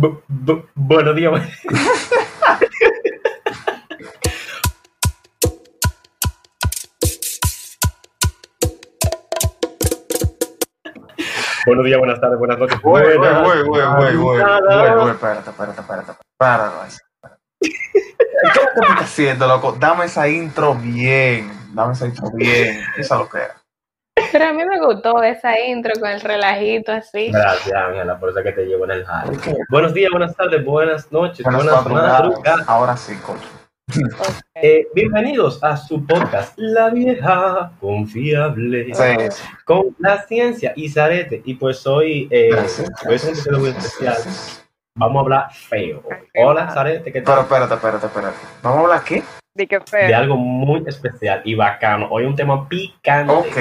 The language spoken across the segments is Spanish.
Bu- bu- buenos días. bu- buenos días, buenas tardes, buenas noches. Güey, güey. ¿Qué estás haciendo, loco? Dame esa intro bien, dame esa intro bien, esa lo que era. Pero a mí me gustó esa intro con el relajito así. Gracias, Ángela, por eso es que te llevo en el jale. Buenos días, buenas tardes, buenas noches, Buenas buenas madrugadas, ahora sí. Ok. Eh, bienvenidos a su podcast, La Vieja Confiable, Sí, con la ciencia y Zarete. Y pues hoy, eh, es un episodio muy especial. Vamos a hablar feo. Hola, Zarete, ¿qué Pero tal? espérate, espérate, espérate. ¿Vamos a hablar que De algo muy especial y bacano. Hoy un tema picante. Ok.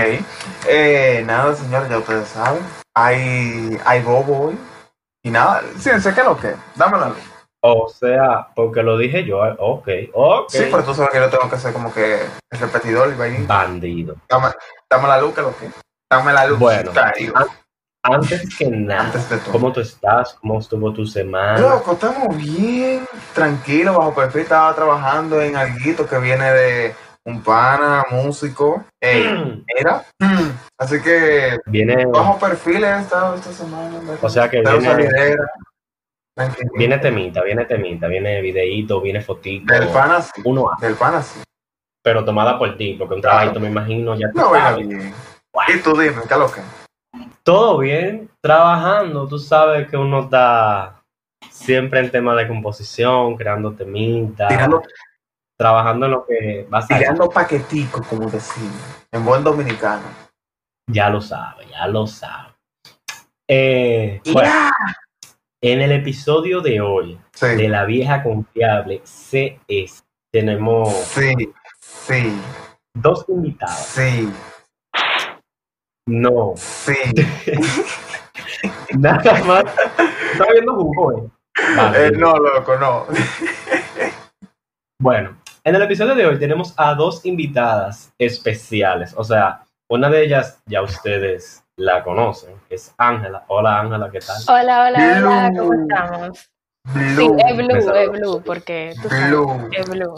Eh, nada, señores, ya ustedes saben. Hay, hay bobo hoy. Y nada, ciencia, ¿qué es lo que? Dame la luz. O sea, porque lo dije yo. eh, Ok, ok. Sí, pero tú sabes que yo tengo que hacer como que el repetidor y vainita. Bandido. Dame, dame la luz, que lo que. Dame la luz. Bueno. Antes que nada, Antes de todo. ¿cómo tú estás? ¿Cómo estuvo tu semana? Loco, estamos bien tranquilos, bajo perfil. Estaba trabajando en algo que viene de un pana, músico. Ey, era. Así que Viene, bajo perfil he estado esta semana. ¿verdad? o sea que Pero viene, salidera. Tranquilo. viene temita, viene temita, viene videíto, viene fotito. Del pana sí. Uno hace, Del pana sí. pero tomada por ti, porque un trabajito me imagino ya No, sabes. bien. Y tú dime, ¿qué lo que? Todo bien, trabajando, tú sabes que uno está siempre en tema de composición, creando temitas, Tirando, trabajando en lo que va a tirando paqueticos, como decimos. En buen dominicano. Ya lo sabe, ya lo sabe. Eh, bueno, en el episodio de hoy Sí. de la vieja confiable CS tenemos Sí, sí, dos invitados. sí, No, sí. nada más. ¿Está viendo jugo, eh? Vale. Eh, no, loco, no. Bueno, en el episodio de hoy tenemos a dos invitadas especiales. O sea, una de ellas ya ustedes la conocen, es Ángela. Hola Ángela, ¿qué tal? Hola, hola, hola. ¿cómo estamos? Sí, Blue. es blue, es blue, porque tú sabes, Blue. es blue.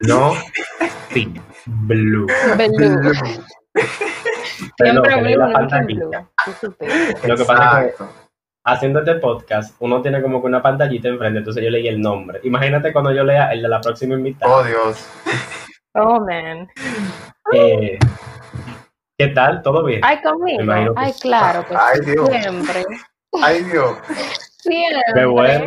No, sí, Blue. Blue. Blue. Siempre la. Lo que pasa es que este podcast, uno tiene como que una pantallita enfrente, entonces yo leí el nombre. Imagínate cuando yo lea el de la próxima invitada. Oh, Dios. Oh, man. Eh, ¿Qué tal? ¿Todo bien? Ay, conmigo. Que Ay, sí. claro, pues Ay, Dios. siempre. Ay, Dios. Siempre. Qué bueno.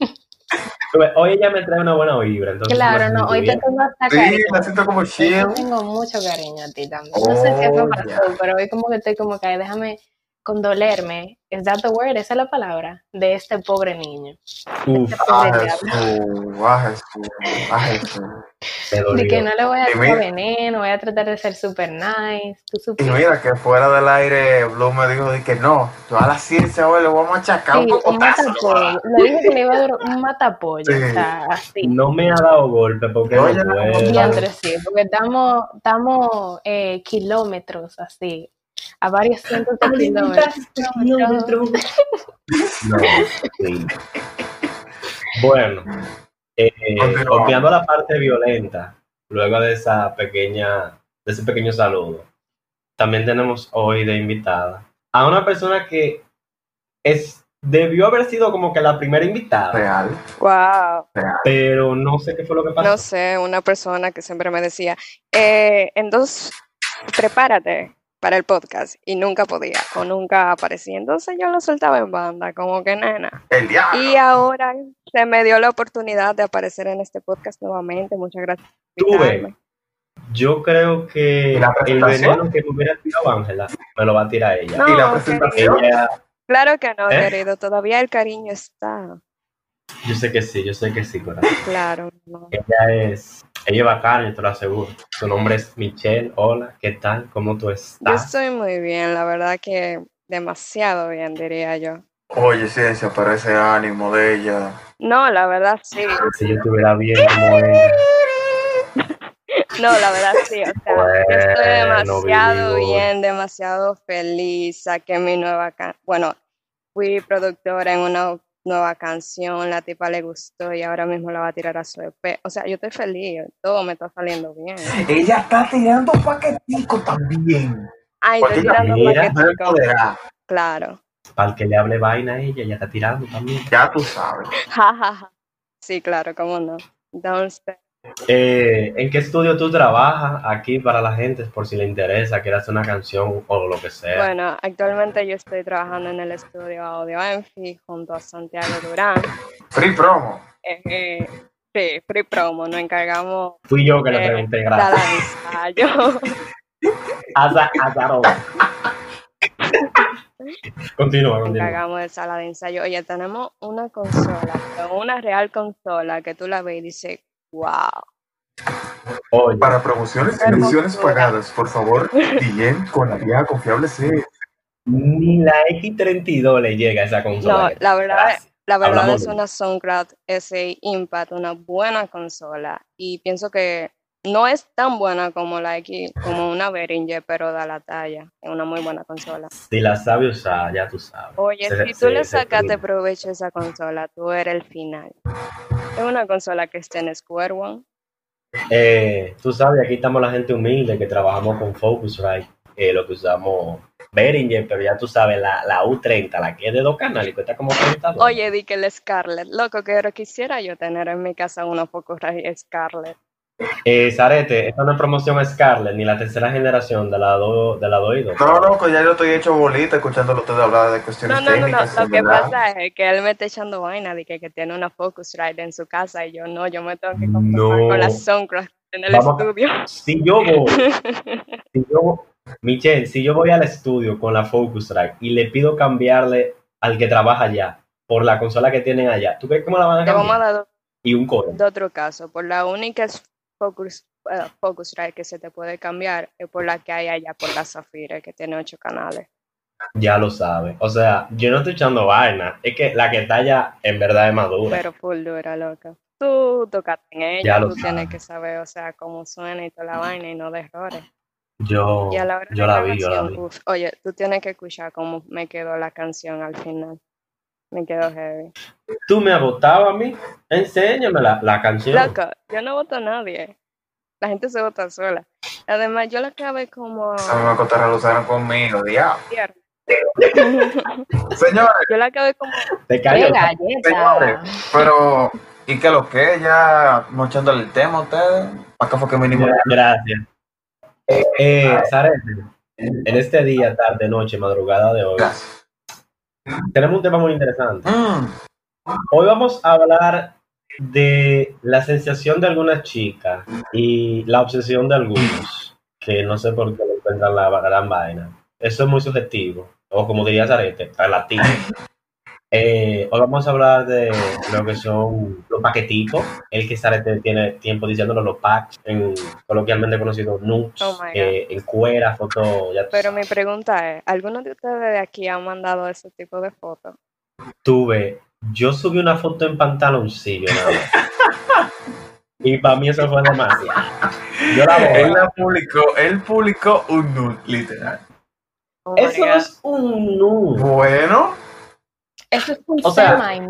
Hoy ella me trae una buena vibra, entonces Claro, no, hoy te bien. tengo hasta Sí, cariño. la siento como chill. tengo mucho cariño a ti también. No sé qué Oh, me pasó, ya. pero hoy como que estoy como que déjame condolerme. ¿Es that the word? Esa es la palabra de este pobre niño. Uf, Este Ah, pobre. Ah, Jesús. Ah, me De que no le voy a Y dar mira- veneno, voy a tratar de ser super nice. Tú Y mira que fuera del aire, Blue me dijo de que no, yo a la ciencia hoy le vamos a achacar un Sí, un matapollo. Le dije que le iba a dar un matapollo. Sí. O sea, así. No me ha dado golpe porque no no, sí, porque estamos, estamos eh, kilómetros así, a varios cientos de kilómetros. No, sí. Bueno, eh, obviando la parte violenta, luego de esa pequeña, de ese pequeño saludo, también tenemos hoy de invitada a una persona que es debió haber sido como que la primera invitada, Real. Wow, pero no sé qué fue lo que pasó. no sé, una persona que siempre me decía, eh, entonces prepárate para el podcast y nunca podía o nunca aparecía. Entonces yo lo soltaba en banda, como que nena. El diablo. Y ahora se me dio la oportunidad de aparecer en este podcast nuevamente. Muchas gracias. Tuve. Yo creo que ¿Y la el veneno que me hubiera tirado Ángela me lo va a tirar ella. No, ¿Y la presentación? Ella, claro que no, ¿Eh? querido. Todavía el cariño está. yo sé que sí, yo sé que sí, corazón. Claro. no. Ella es, ella es bacana, yo te lo aseguro. Su nombre es Michelle. Hola, ¿qué tal? ¿Cómo tú Yo estás? estoy muy bien, la verdad que demasiado bien, diría yo. Oye, ciencia, pero ese ánimo de ella. No, la verdad sí. Si yo estuviera bien como ella. No, la verdad sí, o sea, yo estoy demasiado bien, demasiado feliz, saqué mi nueva bueno, fui productora en una nueva canción, la tipa le gustó y ahora mismo la va a tirar a su EP. O sea, yo estoy feliz, todo me está saliendo bien. Ella está tirando paquetico también. Ay, estoy ella tirando. Claro. Para el que le hable vaina a ella, ya está tirando también. Ya tú sabes. Sí, claro, cómo no. Downstairs. Eh, ¿En qué estudio tú trabajas aquí para la gente, por si le interesa, quiere hacer una canción o lo que sea? Bueno, actualmente yo estoy trabajando en el estudio Audio Enfi junto a Santiago Durán. Free promo. Eh, eh, sí, free promo, nos encargamos Fui yo que le pregunté, de gracias. la ensayo. Aza- azarosa. Continúa, Nos continúa. encargamos de sala de ensayo. Oye, tenemos una consola, una real consola que tú la ves y dices, wow. Oye, Para promociones y menciones pagadas, por favor, DM con la vía confiable C. ni la X32 le llega a esa consola. No, la verdad, Gracias. la verdad Hablamos es una Soundcloud SI Impact, una buena consola. Y pienso que no es tan buena como la X, como una Behringer, pero da la talla. Es una muy buena consola. Si la sabe usar, ya tú sabes. Oye, Se- si tú se- le se sacaste provecho a esa consola, tú eres el final. Es una consola que está en Square One. Eh, tú sabes, aquí estamos la gente humilde que trabajamos con Focusrite, eh, lo que usamos Behringer, pero ya tú sabes, la, la U30, la que es de dos canales, y cuesta como 30 dólares. Oye, di que el Scarlett, loco, que ahora quisiera yo tener en mi casa una Focusrite Scarlett. Eh, Zarete, esta no es promoción Scarlett, ni la tercera generación de la 2 de la dos. No, loco, ya yo estoy hecho bolita escuchándolo ustedes hablar de cuestiones No, no, no, no. Lo que verdad. pasa es que él me está echando vaina de que, que tiene una Focusrite en su casa y yo no, yo me tengo que conformar No. con la Soundcloud en el Vamos a- estudio. Si yo voy, si yo, Michelle, si yo voy al estudio con la Focusrite y le pido cambiarle al que trabaja allá por la consola que tienen allá, ¿tú crees que me la van a Te vamos a cambiar? dar Y un coro. de otro caso. Por la única es Focus, eh, Focusrite que se te puede cambiar es por la que hay allá, por la Zafira, que tiene ocho canales. Ya lo sabe. O sea, yo no estoy echando vaina. Es que la que está allá en verdad es madura. Pero full dura, loca. Tú tocaste en ella, Ya lo tú tienes sabes. que saber, o sea, cómo suena y toda la vaina y no de errores. Yo, Y a la hora yo de la vi, yo la vi. oye, tú tienes que escuchar cómo me quedó la canción al final. Me quedó heavy. Tú me has votado a mí. Enséñame la, la canción. Loco, yo no voto a nadie. La gente se vota sola. Además, yo la acabé como... A mí me cotorra lo usaron conmigo, diablo. Señores, Yo la acabé como... Te señores, pero, ¿y qué lo que? Ya mochándole el tema a ustedes. Acá fue que mínimo. Gracias. Eh, Zarete, en este día, tarde, noche, madrugada de hoy, Gracias. Tenemos un tema muy interesante. Mm, Hoy vamos a hablar de la sensación de algunas chicas y la obsesión de algunos, que no sé por qué le encuentran la gran vaina. Eso es muy subjetivo, o como diría Zarete, relativo. Eh, hoy vamos a hablar de lo que son los paquetitos, el que Zarete tiene tiempo diciéndolo, los packs, en, coloquialmente conocidos nudes, Oh eh, en cuera, foto, ya tú Pero sabes. mi pregunta es, ¿alguno de ustedes de aquí han mandado ese tipo de fotos? tuve, yo subí una foto en pantaloncillo nada más. Y para mí eso fue demasiado. Yo la Él la publicó, él publicó un nude, literal. Oh Eso no es un nude. Bueno, Eso es un O sea-.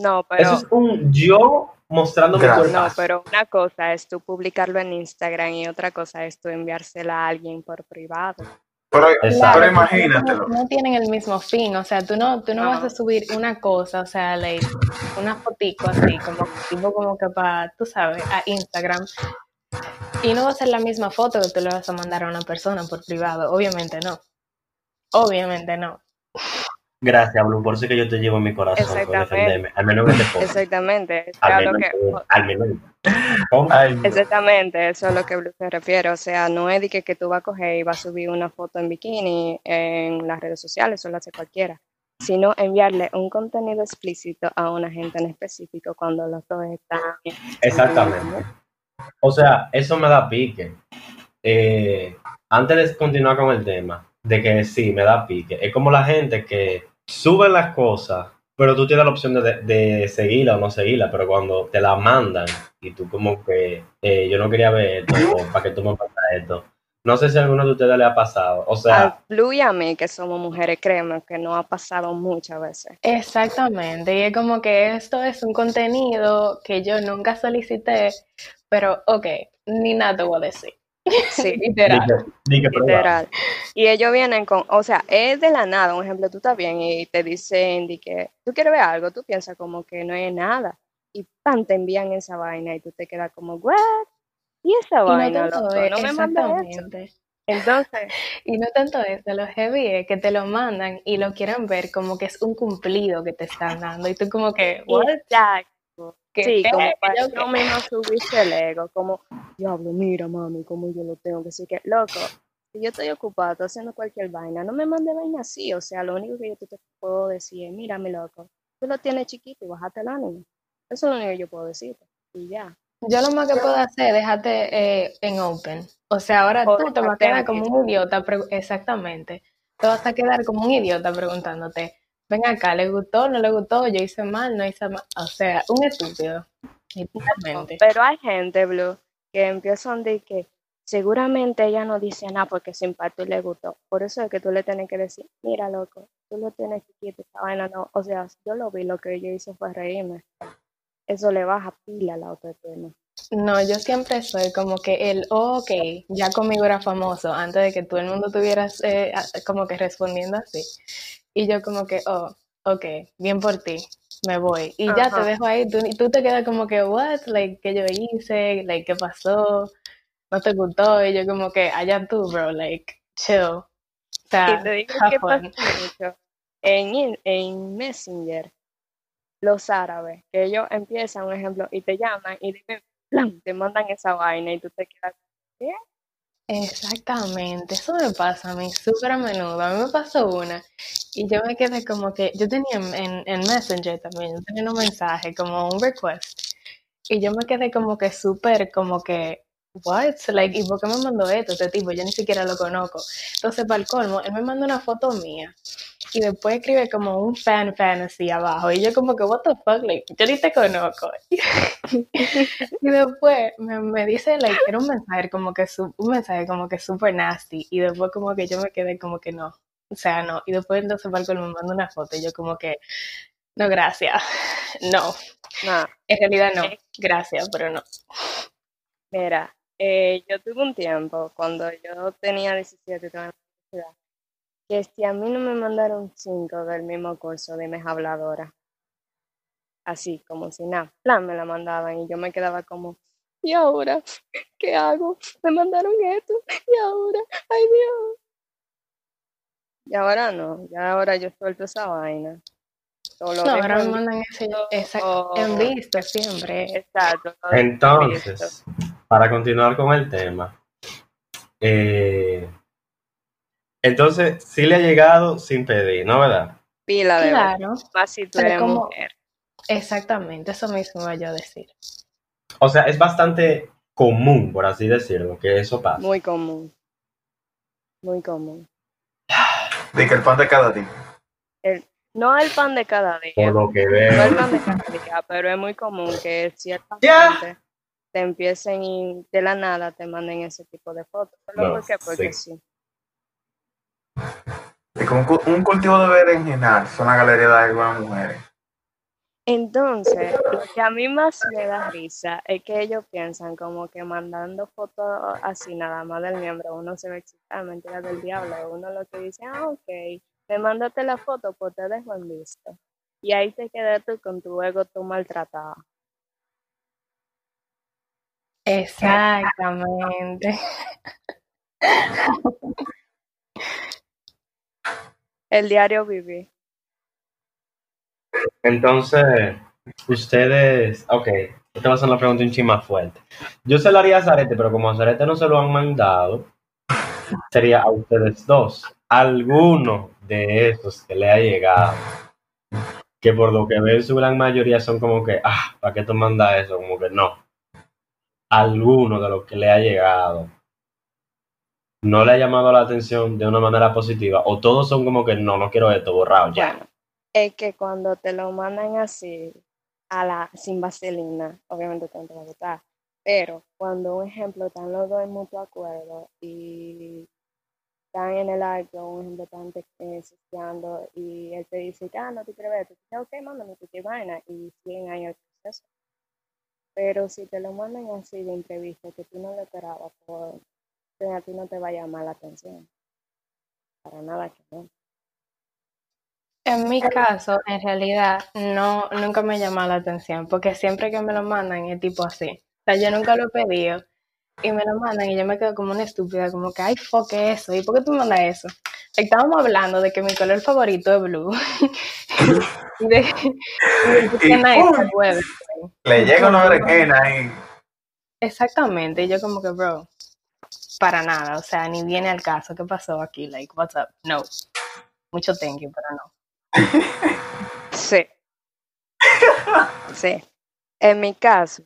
No, pero... Eso es un yo mostrando mi cuerpo. No, pero una cosa es tú publicarlo en Instagram y otra cosa es tú enviársela a alguien por privado. pero, pero imagínatelo. No, no tienen el mismo fin, o sea, tú no, tú no No. vas a subir una cosa, o sea, like, una fotico así, como tipo como que para, tú sabes, a Instagram, y no va a ser la misma foto que tú le vas a mandar a una persona por privado, obviamente no, obviamente no. Gracias, Blue, por eso que yo te llevo en mi corazón por Exactamente. defenderme. Al menos en este podcast. Exactamente. Al menos, que- al menos. ¿Cómo? Ay, no. Exactamente, eso es a lo que Blue se refiere. O sea, no es de que, que tú vas a coger y vas a subir una foto en bikini en las redes sociales, eso lo hace cualquiera, sino enviarle un contenido explícito a una gente en específico cuando los dos están. Exactamente. O sea, eso me da pique. Eh, antes de continuar con el tema, de que sí, me da pique. Es como la gente que sube las cosas, pero tú tienes la opción de, de seguirla o no seguirla, pero cuando te la mandan y tú como que eh, yo no quería ver esto, o para que tú me mandas esto, No sé si a alguno de ustedes le ha pasado. O sea, Blue y a mí, que somos mujeres, créeme que no ha pasado muchas veces. Exactamente, y es como que esto es un contenido que yo nunca solicité, pero ok, ni nada te voy a decir. Sí, Literal. literal. Y ellos vienen con, o sea, es de la nada. Un ejemplo, tú estás bien y te dicen de que tú quieres ver algo, tú piensas como que no es nada. Y pan, te envían esa vaina y tú te quedas como, ¿what? Y esa Y no vaina, tanto loco, es, no me. Entonces, Y no tanto eso, lo heavy es que te lo mandan y lo quieren ver como que es un cumplido que te están dando. Y tú como que, what? exacto. ¿Qué Sí, como para Yo yo qué. mismo subirse el ego, como, diablo, mira, mami, cómo yo lo tengo, que sí que, loco, si yo estoy ocupado, estoy haciendo cualquier vaina, no me mande vaina así, o sea, lo único que yo te te puedo decir es, mira, mi loco, tú lo tienes chiquito y bájate el ánimo. Eso es lo único que yo puedo decirte, y ya. Yo lo más que puedo hacer es dejarte eh, en open. O sea, ahora O tú te vas a quedar como un idiota, exactamente. Te vas a quedar como un idiota preguntándote, ven acá, ¿le gustó, no le gustó? Yo hice mal, no hice mal. O sea, un estúpido. Pero hay gente, Blue, que empiezan de que seguramente ella no dice nada porque sin parte le gustó. Por eso es que tú le tienes que decir, mira, loco, tú lo tienes chiquito, esta vaina no. O sea, yo lo vi, lo que yo hice fue reírme. Eso le baja pila a la autoestima. No, yo siempre soy como que el, oh, ok, ya conmigo era famoso, antes de que todo el mundo tuvieras eh, como que respondiendo así. Y yo como que, oh, ok, bien por ti, me voy. Y ya te dejo ahí, tú, y tú te quedas como que, what, like, ¿qué yo hice? Like, ¿qué pasó? ¿No te gustó? Y yo como que, allá tú, bro, like, chill. O sea, Y te digo fun. mucho. En, en Messenger, los árabes, que ellos empiezan, un ejemplo, y te llaman y te, te mandan esa vaina y tú te quedas, ¿qué? Exactamente, eso me pasa a mí súper a menudo. A mí me pasó una y yo me quedé como que, yo tenía en, en, en Messenger también, yo tenía un mensaje como un request y yo me quedé como que súper como que, what? Like, ¿y por qué me mandó esto este tipo? Yo ni siquiera lo conozco. Entonces, para el colmo, él me mandó una foto mía y después escribe como un fan fantasy abajo y yo como que, what the fuck, like, yo ni te conozco. Y después me, me dice, like, era un mensaje como que, su- un mensaje como que super nasty. Y después como que yo me quedé como que no. O sea, no. Y después entonces Marco me manda una foto y yo como que, no, gracias. No. Nada. En realidad no. Gracias, pero no. Mira, eh, yo tuve un tiempo cuando yo tenía 17 y estaba en la universidad, que si a mí no me mandaron cinco del mismo curso, dime habladora. Así, como si nada, plan me la mandaban y yo me quedaba como, ¿y ahora? ¿Qué hago? Me mandaron esto, ¿y ahora? ¡Ay Dios! Y ahora no, ya ahora yo suelto esa vaina. No, ahora me mandan ese, en visto siempre. Exacto. Entonces, para continuar con el tema, eh, entonces sí le ha llegado sin pedir, ¿no verdad? Pila de Claro, pero eres como- mujer. exactamente. Eso mismo iba yo a decir. O sea, es bastante común, por así decirlo, que eso pasa. Muy común. Muy común. De que el pan de cada día. No el pan de cada día. Por lo que No veo. el pan de cada día, pero es muy común que cierta Ya. gente te empiecen y de la nada te manden ese tipo de fotos. ¿Pero No, por qué? Porque sí. sí. De que un, cu- un cultivo de berenjenal son la galería de algunas mujeres. Entonces, lo que a mí más me da risa es que ellos piensan como que mandando fotos así nada más del miembro uno se ve excitar, mentira del diablo. Uno lo que dice, ah, ok, me mandaste la foto, pues te dejo en visto. Y ahí te quedas tú con tu ego tú maltratado. Exactamente. El diario viví. Entonces, ustedes, ok, esta va a ser una pregunta un chin más fuerte. Yo se la haría a Zarete, pero como a Zarete no se lo han mandado, sería a ustedes dos. Alguno de esos que le ha llegado, que por lo que veo su gran mayoría son como que, ah, ¿para qué tú mandas eso? Como que no. Alguno de los que le ha llegado no le ha llamado la atención de una manera positiva, o todos son como que no, no quiero esto, borrado ya. Bueno, es que cuando te lo mandan así, a la, sin vaselina, obviamente te va a gustar. Pero cuando, un ejemplo, están los dos en mutuo acuerdo y están en el acto, un ejemplo, están eh, y él te dice, ah, no te quiero ver, tú dices, ok, mándame tu vaina y siguen ahí el proceso. Pero si te lo mandan así de imprevisto, que tú no lo esperabas, pues a ti no te va a llamar la atención. Para nada que no. En mi caso, en realidad, no, nunca me llama la atención, porque siempre que me lo mandan es tipo así. O sea, yo nunca lo he pedido y me lo mandan y yo me quedo como una estúpida, como que, ay, fuck eso, ¿y por qué tú mandas eso? Estábamos hablando de que mi color favorito es blue. y de, Le llega una berenjena ahí. Exactamente, y yo como que, bro, para nada, o sea, ni viene al caso, ¿qué pasó aquí? Like, what's up? No. Mucho thank you, pero no. Sí. Sí. En mi caso,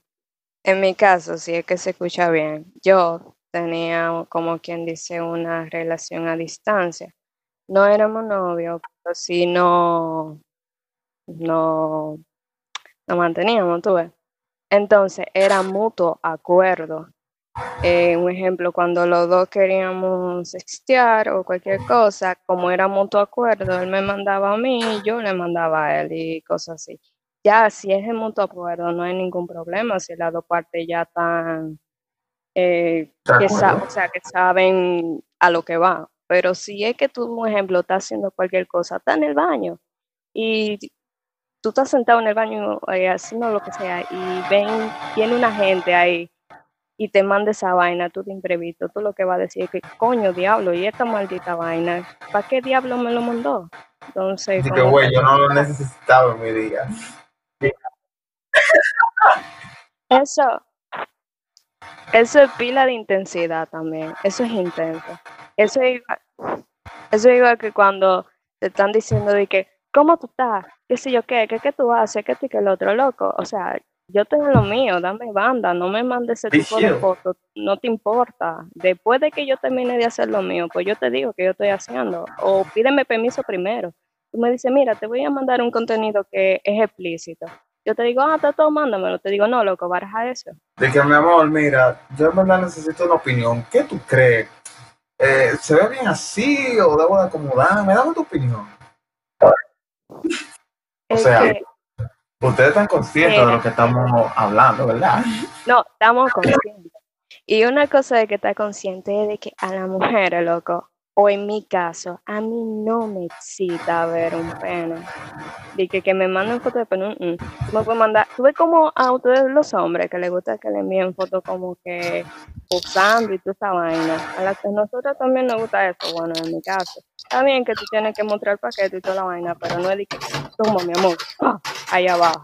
en mi caso, si es que se escucha bien, yo tenía, como quien dice, una relación a distancia. No éramos novios, pero sí no, no, no manteníamos, tú ves. Entonces, era mutuo acuerdo eh, un ejemplo, cuando los dos queríamos sextear o cualquier cosa, como era mutuo acuerdo, él me mandaba a mí y yo le mandaba a él y cosas así. Ya, si es de mutuo acuerdo, no hay ningún problema si las dos partes ya están, eh, que o sea, que saben a lo que va. Pero si es que tú, un ejemplo, estás haciendo cualquier cosa, está en el baño y tú estás sentado en el baño eh, haciendo lo que sea y ven, tiene una gente ahí y te manda esa vaina, tú de imprevisto, tú lo que vas a decir es que, coño, diablo, y esta maldita vaina, ¿para qué diablo me lo mandó? Entonces... que, güey, yo no lo necesitaba en mi día. Eso, eso es pila de intensidad también, eso es intenso. Eso es igual, eso es igual que cuando te están diciendo de que, ¿cómo tú estás? ¿Qué sé yo qué? ¿Qué, qué tú haces? ¿Qué tú que el otro loco? O sea, yo tengo lo mío, dame banda, no me mandes ese tipo de fotos, no te importa. Después de que yo termine de hacer lo mío, pues yo te digo que yo estoy haciendo, o pídeme permiso primero. Tú me dices, mira, te voy a mandar un contenido que es explícito. Yo te digo, ah, está todo, mándamelo. Te digo, no, loco, baraja eso. De que, mi amor, mira, yo en verdad necesito una opinión. ¿Qué tú crees? Eh, ¿Se ve bien así o debo de acomodarme? Dame tu opinión. O sea, Ustedes están conscientes de lo que estamos hablando, ¿verdad? No, estamos conscientes. Y una cosa de que está consciente es de que a la mujer, loco, o en mi caso, a mí no me excita ver un pene. De que, que me manden fotos de pene, mm, mm. me puede mandar. Tú ves como a ustedes los hombres que les gusta que le envíen fotos como que usando y toda esa vaina. A, las, a nosotros también nos gusta eso, bueno, en mi caso. Está bien que tú tienes que mostrar el paquete y toda la vaina, pero no es de que, toma mi amor, ¡ah! ahí abajo.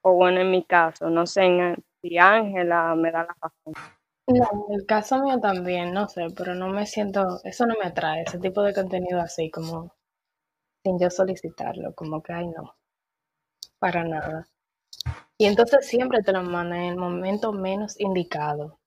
O bueno, en mi caso, no sé si Ángela me da la razón. No, en el caso mío también, no sé, pero no me siento, eso no me atrae, ese tipo de contenido así, como sin yo solicitarlo, como que, ay, no, para nada. Y entonces siempre te lo mandan en el momento menos indicado.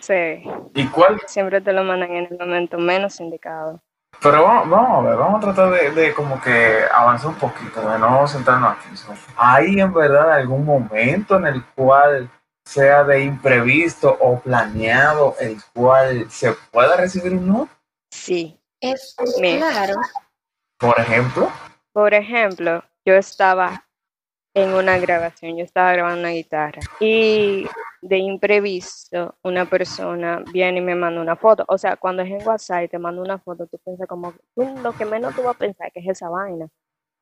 Sí. ¿Y cuál? Siempre te lo mandan en el momento menos indicado. Pero vamos, a ver, vamos a tratar de, como que avanzar un poquito, de no centrarnos aquí. ¿Hay en verdad algún momento en el cual sea de imprevisto o planeado el cual se pueda recibir un no? Sí. Es claro. Por ejemplo. Por ejemplo, yo estaba en una grabación, yo estaba grabando una guitarra y de imprevisto una persona viene y me manda una foto. O sea, cuando es en WhatsApp y te manda una foto, tú piensas como, tú, lo que menos tú vas a pensar que es esa vaina.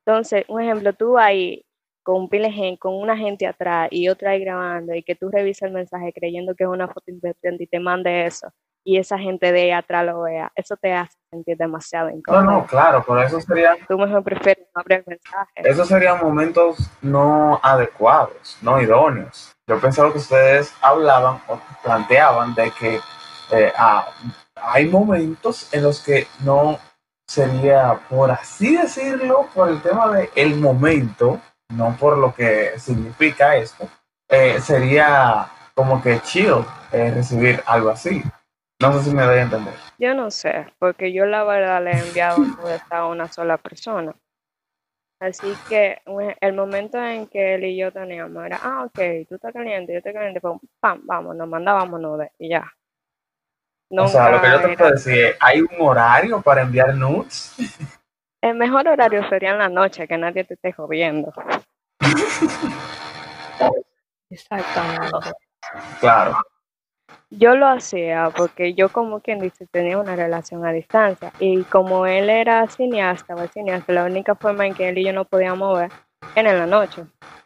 Entonces, un ejemplo, tú ahí con un pile con una gente atrás y otra ahí grabando y que tú revisas el mensaje creyendo que es una foto independiente y te mande eso y esa gente de ahí atrás lo vea, eso te hace sentir demasiado incómodo. No, no, claro, pero eso sería... Tú mejor prefieres no abrir el mensaje. Esos serían momentos no adecuados, no idóneos. Yo pensaba que ustedes hablaban o planteaban de que eh, ah, hay momentos en los que no sería, por así decirlo, por el tema del el momento, no por lo que significa esto, eh, sería como que chill eh, recibir algo así. No sé si me doy a entender. Yo no sé, porque yo la verdad le he enviado a una sola persona. Así que el momento en que él y yo teníamos era, ah, ok, tú estás caliente, yo estoy caliente, pum, pam, vamos, nos mandábamos nudes y ya. o sea, lo que yo te puedo decir es, ¿hay un horario para enviar nudes? El mejor horario sería en la noche, que nadie te esté jodiendo. Exactamente. Claro. Yo lo hacía porque yo, como quien dice, tenía una relación a distancia. Y como él era cineasta, o cineasta, la única forma en que él y yo nos podíamos ver era en la noche.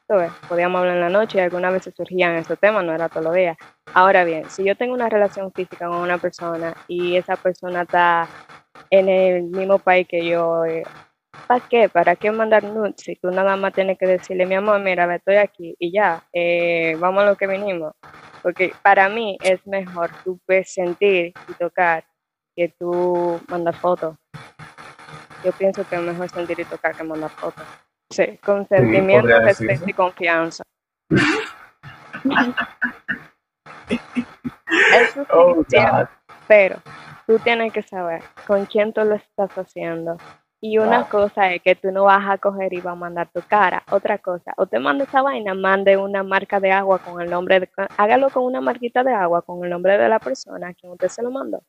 ¿Tú ves? Podíamos hablar en la noche y algunas veces surgían esos temas, no era todos los días. Ahora bien, si yo tengo una relación física con una persona y esa persona está en el mismo país que yo, eh, ¿para qué? ¿Para qué mandar nudes? Si tú nada más tienes que decirle, mi amor, mira, estoy aquí y ya, eh, vamos a lo que vinimos. Porque para mí es mejor tú ves, sentir y tocar que tú mandar fotos. Yo pienso que es mejor sentir y tocar que mandar fotos. Sí, consentimiento, decirse. respeto y confianza. Eso sí Oh, pero tú tienes que saber con quién tú lo estás haciendo. Y una cosa es que tú no vas a coger y vas a mandar tu cara. Otra cosa, o te manda esa vaina, mande una marca de agua con el nombre, de, hágalo con una marquita de agua con el nombre de la persona a quien usted se lo mandó.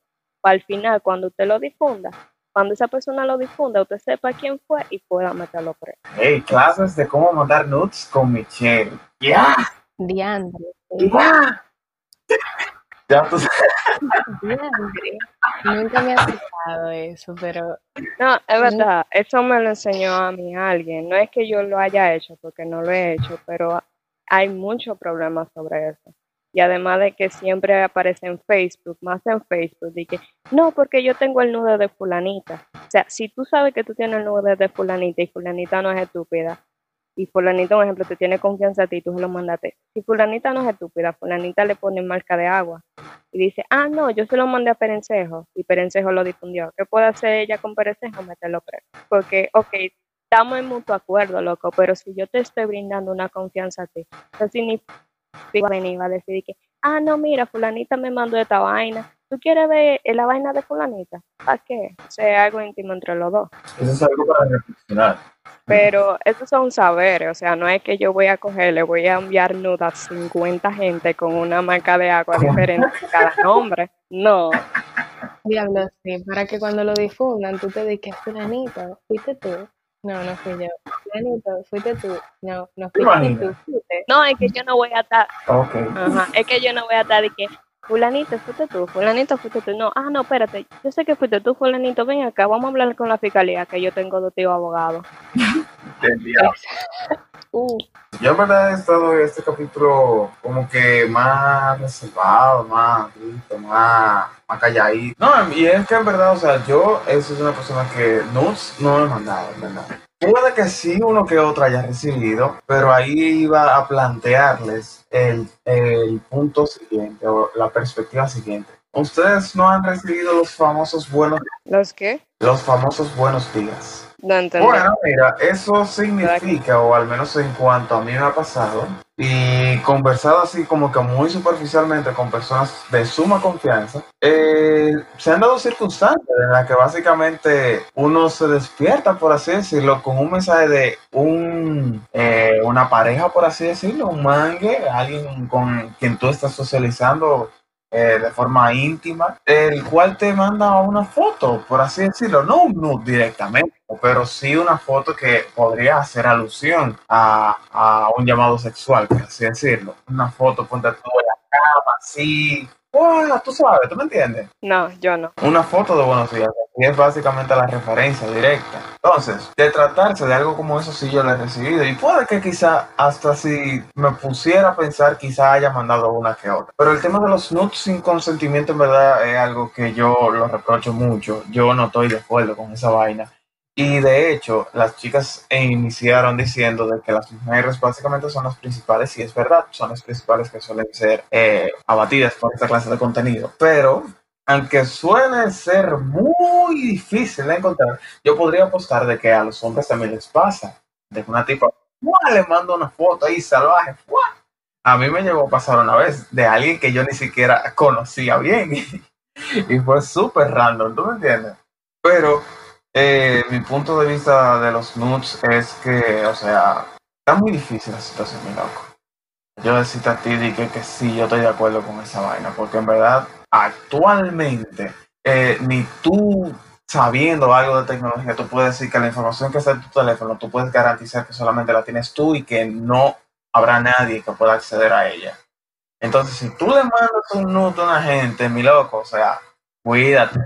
O al final, cuando usted lo difunda, cuando esa persona lo difunda, usted sepa quién fue y pueda meterlo preso. Hey, clases de cómo mandar nudes con Michelle. ¡Ya! Diandre. sí, ¡Ya! Ya tú Diandre. Nunca me ha pasado eso, pero No, es verdad, eso me lo enseñó a mí alguien. No es que yo lo haya hecho, porque no lo he hecho, pero hay muchos problemas sobre eso. Y además de que siempre aparece en Facebook, más en Facebook, de que no, porque yo tengo el nudo de fulanita. O sea, si tú sabes que tú tienes el nudo de fulanita y fulanita no es estúpida, y fulanita, por ejemplo, te tiene confianza a ti, tú se lo mandaste. Si fulanita no es estúpida, fulanita le pone marca de agua y dice, ah, no, yo se lo mandé a Perencejo y Perencejo lo difundió. ¿Qué puede hacer ella con Perencejo? Meterlo preso. Porque, ok, estamos en mutuo acuerdo, loco, pero si yo te estoy brindando una confianza a ti, eso significa venir a decir que, ah, no, mira, fulanita me mandó esta vaina. ¿Tú quieres ver eh, la vaina de fulanita? ¿Para qué? O sea, algo íntimo entre los dos. Eso es algo para reflexionar. Pero esos son saberes, o sea, no es que yo voy a coger, le voy a enviar nudas a 50 gente con una marca de agua diferente en cada nombre. No, diablo, sí, para que cuando lo difundan tú te digas, fulanito, fuiste tú. No, no fui yo. Fulanito, fuiste tú. No, no fuiste tú. Fuiste. no, es que yo no voy a estar, Ok. ajá, es que yo no voy a estar de que, fulanito, fuiste tú, fulanito, fuiste tú. No, ah, no, espérate, yo sé que fuiste tú, fulanito, ven acá, vamos a hablar con la fiscalía, que yo tengo dos tíos abogados. Uh, Yo en verdad he estado en este capítulo como que más reservado, más más, más calladito. No, y es que en verdad, o sea, yo eso es una persona que nudes no he mandado, en verdad. Puede que sí uno que otro haya recibido, pero ahí iba a plantearles el, el punto siguiente o la perspectiva siguiente. Ustedes no han recibido los famosos buenos, ¿Los qué? los famosos buenos días. No. Bueno, mira, eso significa, o al menos en cuanto a mí me ha pasado, y conversado así como que muy superficialmente con personas de suma confianza, eh, se han dado circunstancias en las que básicamente uno se despierta, por así decirlo, con un mensaje de un eh, una pareja, por así decirlo, un mangue, alguien con quien tú estás socializando eh, de forma íntima, el cual te manda una foto, por así decirlo, no un nude directamente, pero sí una foto que podría hacer alusión a, a un llamado sexual, por así decirlo. Una foto, ponte tú en la cama, así. ¡Wow! Tú sabes, ¿tú me entiendes? No, yo no. Una foto de buenos días. Y es básicamente la referencia directa. Entonces, de tratarse de algo como eso, sí yo lo he recibido. Y puede que quizá hasta si me pusiera a pensar, quizá haya mandado una que otra. Pero el tema de los nudes sin consentimiento, en verdad, es algo que yo lo reprocho mucho. Yo no estoy de acuerdo con esa vaina. Y de hecho, las chicas iniciaron diciendo de que las mujeres básicamente son las principales, y es verdad, son las principales que suelen ser eh, abatidas por esta clase de contenido. Pero, aunque suele ser muy difícil de encontrar, yo podría apostar de que a los hombres también les pasa. De una tipa le manda una foto ahí salvaje. ¡fua! A mí me llegó a pasar una vez de alguien que yo ni siquiera conocía bien. y fue súper random, ¿tú me entiendes? Pero eh, mi punto de vista de los nudes es que, o sea, está muy difícil la situación, mi loco. Yo decirte a ti di que, sí, yo estoy de acuerdo con esa vaina, porque en verdad, actualmente, eh, ni tú sabiendo algo de tecnología, tú puedes decir que la información que está en tu teléfono, tú puedes garantizar que solamente la tienes tú y que no habrá nadie que pueda acceder a ella. Entonces, si tú le mandas un nude a una gente, mi loco, o sea, cuídate.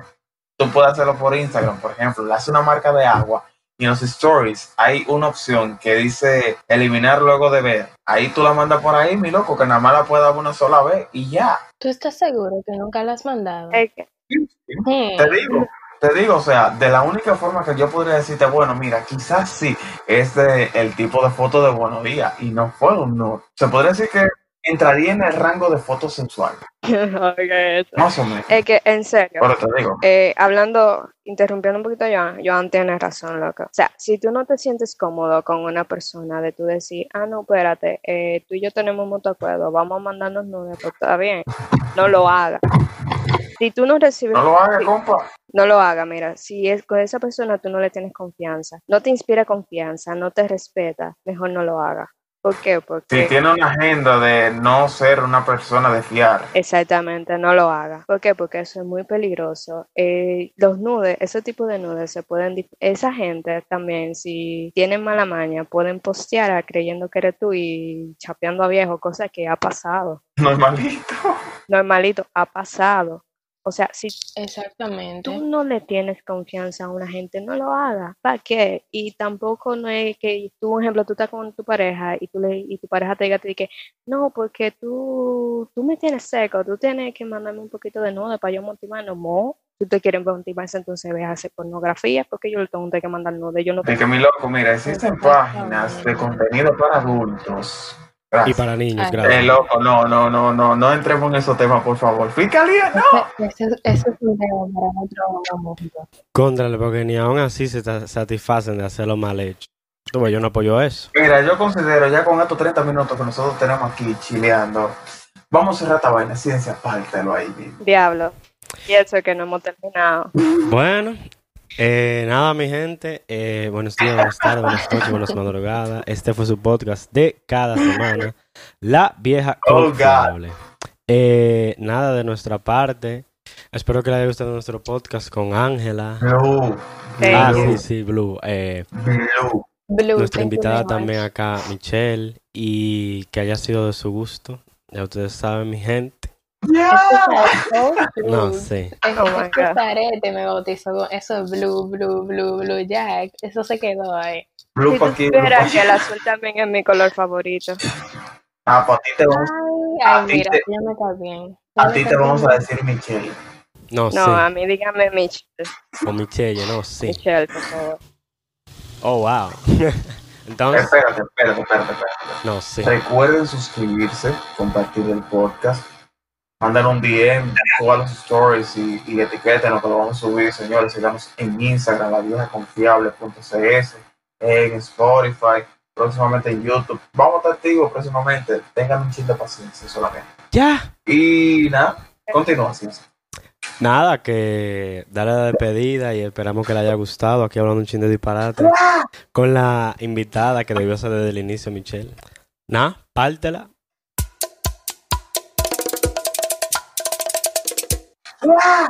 Tú puedes hacerlo por Instagram, por ejemplo, le haces una marca de agua y en los stories hay una opción que dice eliminar luego de ver. Ahí tú la mandas por ahí, mi loco, que nada más la puedes dar una sola vez y ya. ¿Tú estás seguro que nunca la has mandado? Te digo, te digo, o sea, de la única forma que yo podría decirte, bueno, mira, quizás sí, es de el tipo de foto de buenos días y no fue un nude. Se podría decir que entraría en el rango de foto sensual, eso. más o menos. Es que, en serio, Pero te digo, eh, hablando, interrumpiendo un poquito a Joan, Joan tiene razón, loco. O sea, si tú no te sientes cómodo con una persona de tú decir, ah, no, espérate, eh, tú y yo tenemos mutuo acuerdo, vamos a mandarnos nudes, pues está bien, no lo hagas. Si tú no recibes, no lo hagas, compa. no lo hagas, mira, si es con esa persona tú no le tienes confianza, no te inspira confianza, no te respeta, mejor no lo hagas. ¿Por qué? Porque... Si tiene una agenda de no ser una persona de fiar, Exactamente, no lo haga. ¿Por qué? Porque eso es muy peligroso. Eh, los nudes, ese tipo de nudes se pueden, esa gente también, si tienen mala maña, pueden postear a- creyendo que eres tú y chapeando a viejo, cosa que ha pasado. normalito. Normalito, ha pasado. O sea, si Exactamente. tú no le tienes confianza a una gente, no lo hagas. ¿Para qué? Y tampoco no es que tú, por ejemplo, tú estás con tu pareja y, tú le, y tu pareja te diga a ti que no, porque tú, tú me tienes seco, tú tienes que mandarme un poquito de nude para yo motivarme. No, si te quieren motivarse, entonces ve a hacer pornografía, porque yo le tengo que mandar nude. Yo no De que mi loco, mira, existen páginas de contenido para adultos. Y para niños. Eh, gracias. loco, no, no, no, no, no entremos en esos temas, por favor. Fiscalía, no. Ese es un tema para otro momento. Contrale, porque ni aún así se satisfacen de hacerlo mal hecho. Tú yo no apoyo eso. Mira, yo considero ya con estos 30 minutos que nosotros tenemos aquí chileando, vamos a cerrar esta vaina, ciencia, pártelo ahí mismo. Diablo. Y eso que no hemos terminado. Bueno, eh, nada, mi gente. eh, buenos días, buenas tardes, buenas noches, buenas madrugadas. Este fue su podcast de cada semana. La vieja Oh, confiable. Eh, nada de nuestra parte. Espero que les haya gustado nuestro podcast con Ángela. Blue, Ah, Blue, sí, sí, Blue. Eh, Blue. Blue, nuestra invitada también acá, Michelle. Y que haya sido de su gusto. Ya ustedes saben, mi gente. No sé. Es- Oh my God. me bautizó con eso es blue, blue, blue, blue jack. Eso se quedó ahí. Blue Si pa' tú aquí, blue pa' supieras aquí. que el azul también es mi color favorito. Ah, pues a ti te vamos, Ay, A mira, te- ya me cae bien. a Ya ti te vamos bien. a decir Michelle. No, No, a mí dígame Michelle. O Michelle, no, sí. Michelle, por favor. Oh, wow. Entonces, Espérate, espérate, espérate, espérate. no, sí. Recuerden suscribirse, compartir el podcast, mandar un DM, todas los stories y, y etiqueten lo que lo vamos a subir, señores. Sigamos en Instagram, la vieja confiable.cs, en Spotify, próximamente en YouTube. Vamos a estar activos próximamente. Tengan un chin de paciencia solamente. Ya. Y nada, continúa, Ciencia. Nada, que darle la despedida y esperamos que le haya gustado. Aquí hablando un chin de disparate. Con la invitada que debió ser desde el inicio, Michelle. Nada, pártela. ¡Ah!